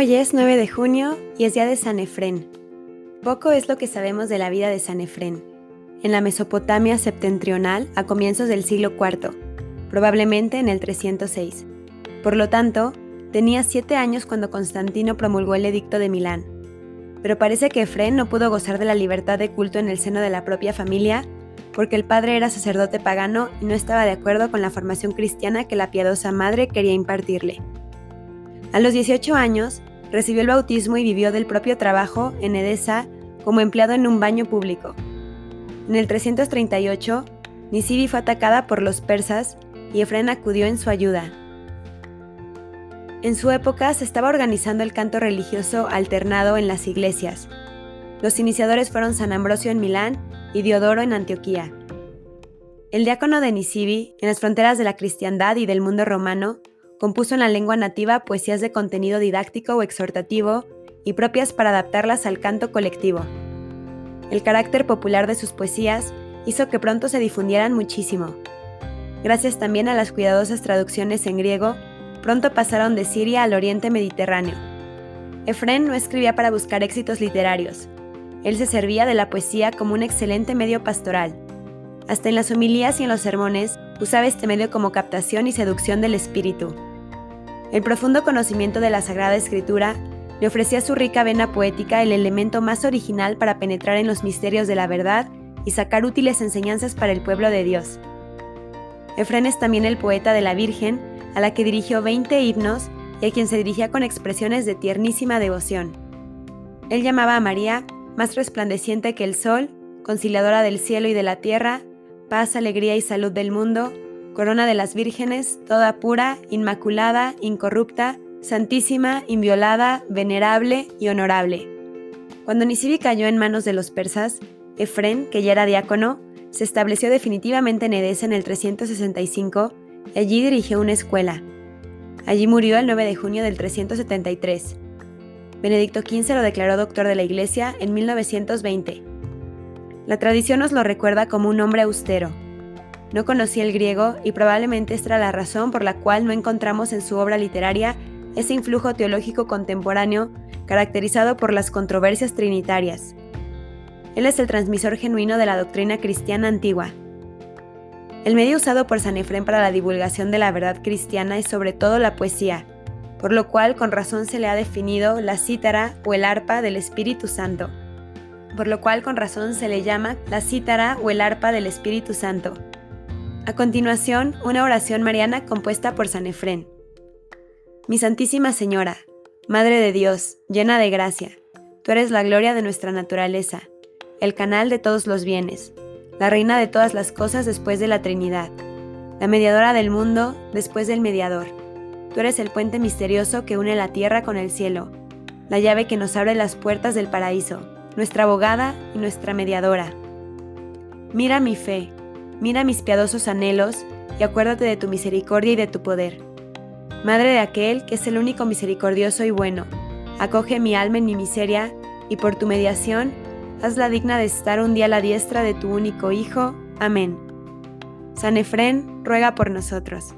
Hoy es 9 de junio y es día de San Efrén. Poco es lo que sabemos de la vida de San Efrén. En la Mesopotamia septentrional a comienzos del siglo IV, probablemente en el 306. Por lo tanto, tenía siete años cuando Constantino promulgó el edicto de Milán. Pero parece que Efrén no pudo gozar de la libertad de culto en el seno de la propia familia porque el padre era sacerdote pagano y no estaba de acuerdo con la formación cristiana que la piadosa madre quería impartirle. A los 18 años, recibió el bautismo y vivió del propio trabajo en Edesa como empleado en un baño público. En el 338, Nisibi fue atacada por los persas y Efrén acudió en su ayuda. En su época se estaba organizando el canto religioso alternado en las iglesias. Los iniciadores fueron San Ambrosio en Milán y Diodoro en Antioquía. El diácono de Nisibi, en las fronteras de la cristiandad y del mundo romano, compuso en la lengua nativa poesías de contenido didáctico o exhortativo y propias para adaptarlas al canto colectivo. El carácter popular de sus poesías hizo que pronto se difundieran muchísimo. Gracias también a las cuidadosas traducciones en griego, pronto pasaron de Siria al oriente mediterráneo. Efrén no escribía para buscar éxitos literarios, él se servía de la poesía como un excelente medio pastoral. Hasta en las homilías y en los sermones usaba este medio como captación y seducción del espíritu. El profundo conocimiento de la Sagrada Escritura le ofrecía a su rica vena poética el elemento más original para penetrar en los misterios de la verdad y sacar útiles enseñanzas para el pueblo de Dios. Efrén es también el poeta de la Virgen, a la que dirigió 20 himnos y a quien se dirigía con expresiones de tiernísima devoción. Él llamaba a María más resplandeciente que el sol, conciliadora del cielo y de la tierra, paz, alegría y salud del mundo, corona de las vírgenes, toda pura, inmaculada, incorrupta, santísima, inviolada, venerable y honorable. Cuando Nisibi cayó en manos de los persas, Efren, que ya era diácono, se estableció definitivamente en Edesa en el 365 y allí dirigió una escuela. Allí murió el 9 de junio del 373. Benedicto XV lo declaró doctor de la Iglesia en 1920. La tradición nos lo recuerda como un hombre austero. No conocía el griego y probablemente esta era la razón por la cual no encontramos en su obra literaria ese influjo teológico contemporáneo caracterizado por las controversias trinitarias. Él es el transmisor genuino de la doctrina cristiana antigua. El medio usado por San Efrén para la divulgación de la verdad cristiana es sobre todo la poesía, por lo cual con razón se le ha definido la cítara o el arpa del Espíritu Santo, por lo cual con razón se le llama la cítara o el arpa del Espíritu Santo. A continuación, una oración mariana compuesta por San Efrén. Mi Santísima Señora, Madre de Dios, llena de gracia, tú eres la gloria de nuestra naturaleza, el canal de todos los bienes, la reina de todas las cosas después de la Trinidad, la mediadora del mundo después del mediador Tú eres el puente misterioso que une la tierra con el cielo, la llave que nos abre las puertas del paraíso, nuestra abogada y nuestra mediadora. Mira mi fe, mira mis piadosos anhelos y acuérdate de tu misericordia y de tu poder. Madre de aquel que es el único misericordioso y bueno, acoge mi alma en mi miseria y por tu mediación, hazla digna de estar un día a la diestra de tu único Hijo. Amén. San Efrén, ruega por nosotros.